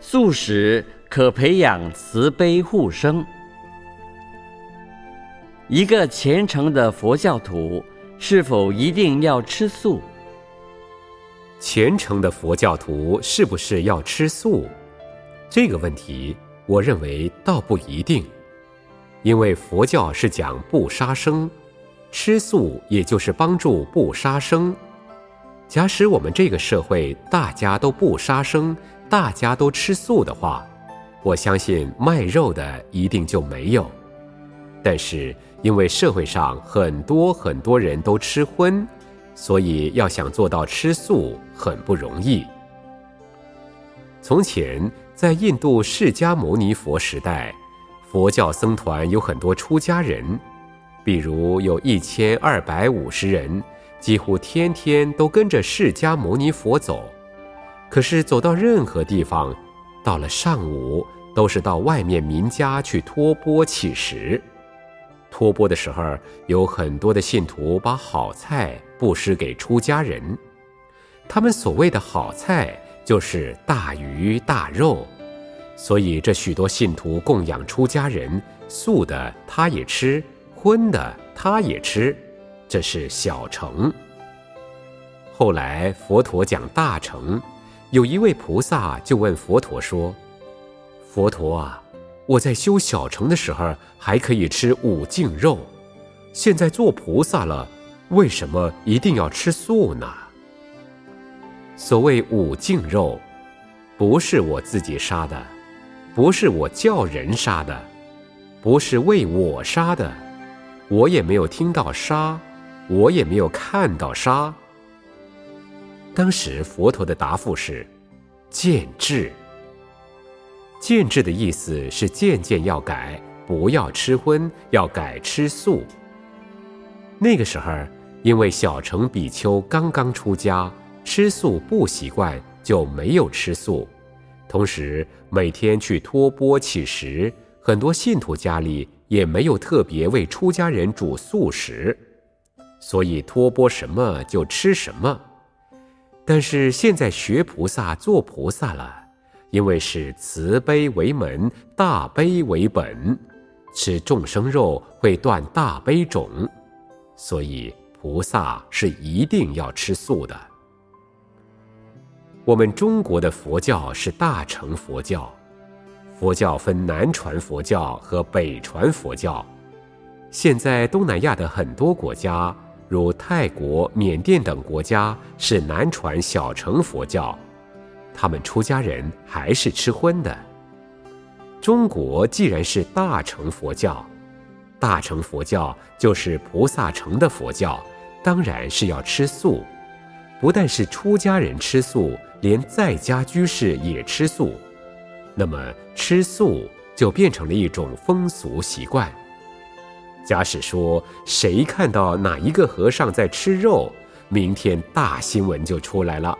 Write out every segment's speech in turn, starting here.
素食可培养慈悲护生。一个虔诚的佛教徒是否一定要吃素？虔诚的佛教徒是不是要吃素？这个问题，我认为倒不一定，因为佛教是讲不杀生，吃素也就是帮助不杀生。假使我们这个社会大家都不杀生，大家都吃素的话，我相信卖肉的一定就没有。但是因为社会上很多很多人都吃荤，所以要想做到吃素很不容易。从前在印度释迦牟尼佛时代，佛教僧团有很多出家人，比如有一千二百五十人。几乎天天都跟着释迦牟尼佛走，可是走到任何地方，到了上午都是到外面民家去托钵乞食。托钵的时候，有很多的信徒把好菜布施给出家人，他们所谓的好菜就是大鱼大肉，所以这许多信徒供养出家人，素的他也吃，荤的他也吃。这是小乘。后来佛陀讲大乘，有一位菩萨就问佛陀说：“佛陀啊，我在修小乘的时候还可以吃五净肉，现在做菩萨了，为什么一定要吃素呢？”所谓五净肉，不是我自己杀的，不是我叫人杀的，不是为我杀的，我也没有听到杀。我也没有看到杀。当时佛陀的答复是：“渐智。”渐智的意思是渐渐要改，不要吃荤，要改吃素。那个时候，因为小乘比丘刚刚出家，吃素不习惯，就没有吃素。同时，每天去托钵乞食，很多信徒家里也没有特别为出家人煮素食。所以托钵什么就吃什么，但是现在学菩萨做菩萨了，因为是慈悲为门，大悲为本，吃众生肉会断大悲种，所以菩萨是一定要吃素的。我们中国的佛教是大乘佛教，佛教分南传佛教和北传佛教，现在东南亚的很多国家。如泰国、缅甸等国家是南传小乘佛教，他们出家人还是吃荤的。中国既然是大乘佛教，大乘佛教就是菩萨乘的佛教，当然是要吃素。不但是出家人吃素，连在家居士也吃素。那么吃素就变成了一种风俗习惯。假使说谁看到哪一个和尚在吃肉，明天大新闻就出来了。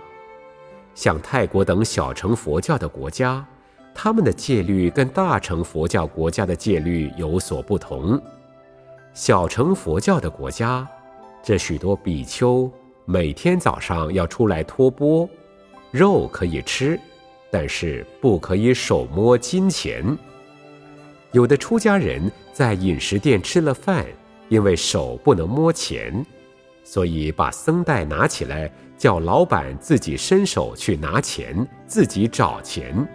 像泰国等小乘佛教的国家，他们的戒律跟大乘佛教国家的戒律有所不同。小乘佛教的国家，这许多比丘每天早上要出来托钵，肉可以吃，但是不可以手摸金钱。有的出家人在饮食店吃了饭，因为手不能摸钱，所以把僧袋拿起来，叫老板自己伸手去拿钱，自己找钱。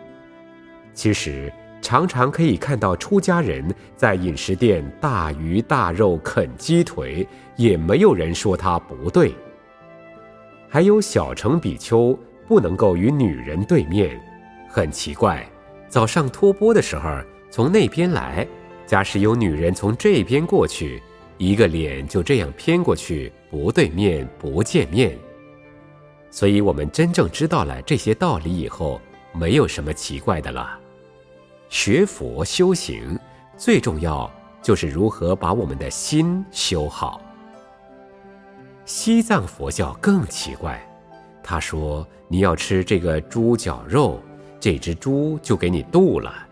其实常常可以看到出家人在饮食店大鱼大肉啃鸡腿，也没有人说他不对。还有小乘比丘不能够与女人对面，很奇怪，早上托钵的时候。从那边来，假使有女人从这边过去，一个脸就这样偏过去，不对面，不见面。所以，我们真正知道了这些道理以后，没有什么奇怪的了。学佛修行最重要就是如何把我们的心修好。西藏佛教更奇怪，他说你要吃这个猪脚肉，这只猪就给你渡了。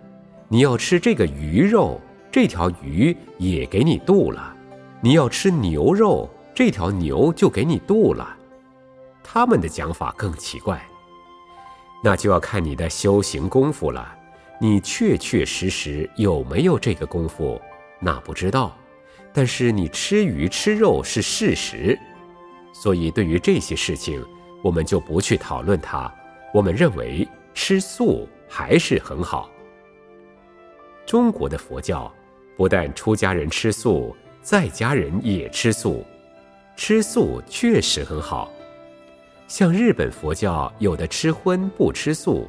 你要吃这个鱼肉，这条鱼也给你渡了；你要吃牛肉，这条牛就给你渡了。他们的讲法更奇怪。那就要看你的修行功夫了。你确确实实有没有这个功夫，那不知道。但是你吃鱼吃肉是事实，所以对于这些事情，我们就不去讨论它。我们认为吃素还是很好。中国的佛教不但出家人吃素，在家人也吃素，吃素确实很好。像日本佛教有的吃荤不吃素，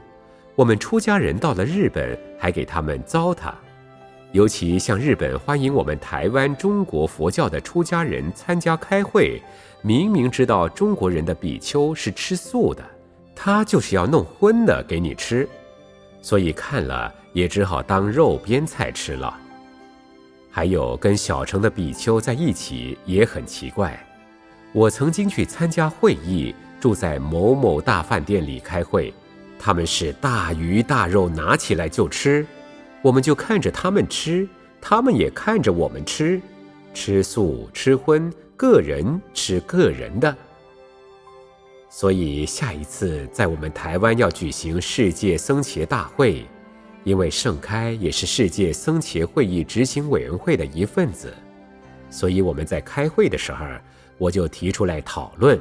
我们出家人到了日本还给他们糟蹋。尤其像日本欢迎我们台湾中国佛教的出家人参加开会，明明知道中国人的比丘是吃素的，他就是要弄荤的给你吃，所以看了也只好当肉边菜吃了。还有跟小城的比丘在一起也很奇怪，我曾经去参加会议，住在某某大饭店里开会，他们是大鱼大肉拿起来就吃。我们就看着他们吃，他们也看着我们吃，吃素吃荤，个人吃个人的。所以下一次在我们台湾要举行世界僧伽大会，因为盛开也是世界僧伽会议执行委员会的一份子，所以我们在开会的时候，我就提出来讨论：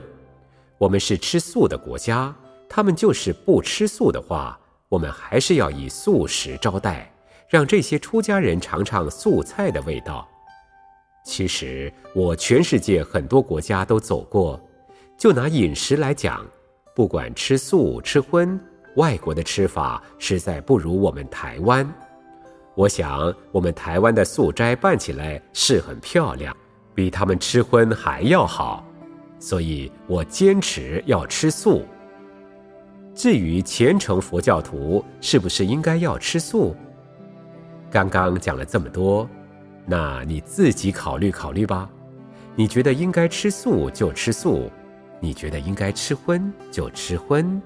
我们是吃素的国家，他们就是不吃素的话，我们还是要以素食招待。让这些出家人尝尝素菜的味道。其实我全世界很多国家都走过，就拿饮食来讲，不管吃素吃荤，外国的吃法实在不如我们台湾。我想我们台湾的素斋办起来是很漂亮，比他们吃荤还要好，所以我坚持要吃素。至于虔诚佛教徒是不是应该要吃素？刚刚讲了这么多，那你自己考虑考虑吧。你觉得应该吃素就吃素，你觉得应该吃荤就吃荤。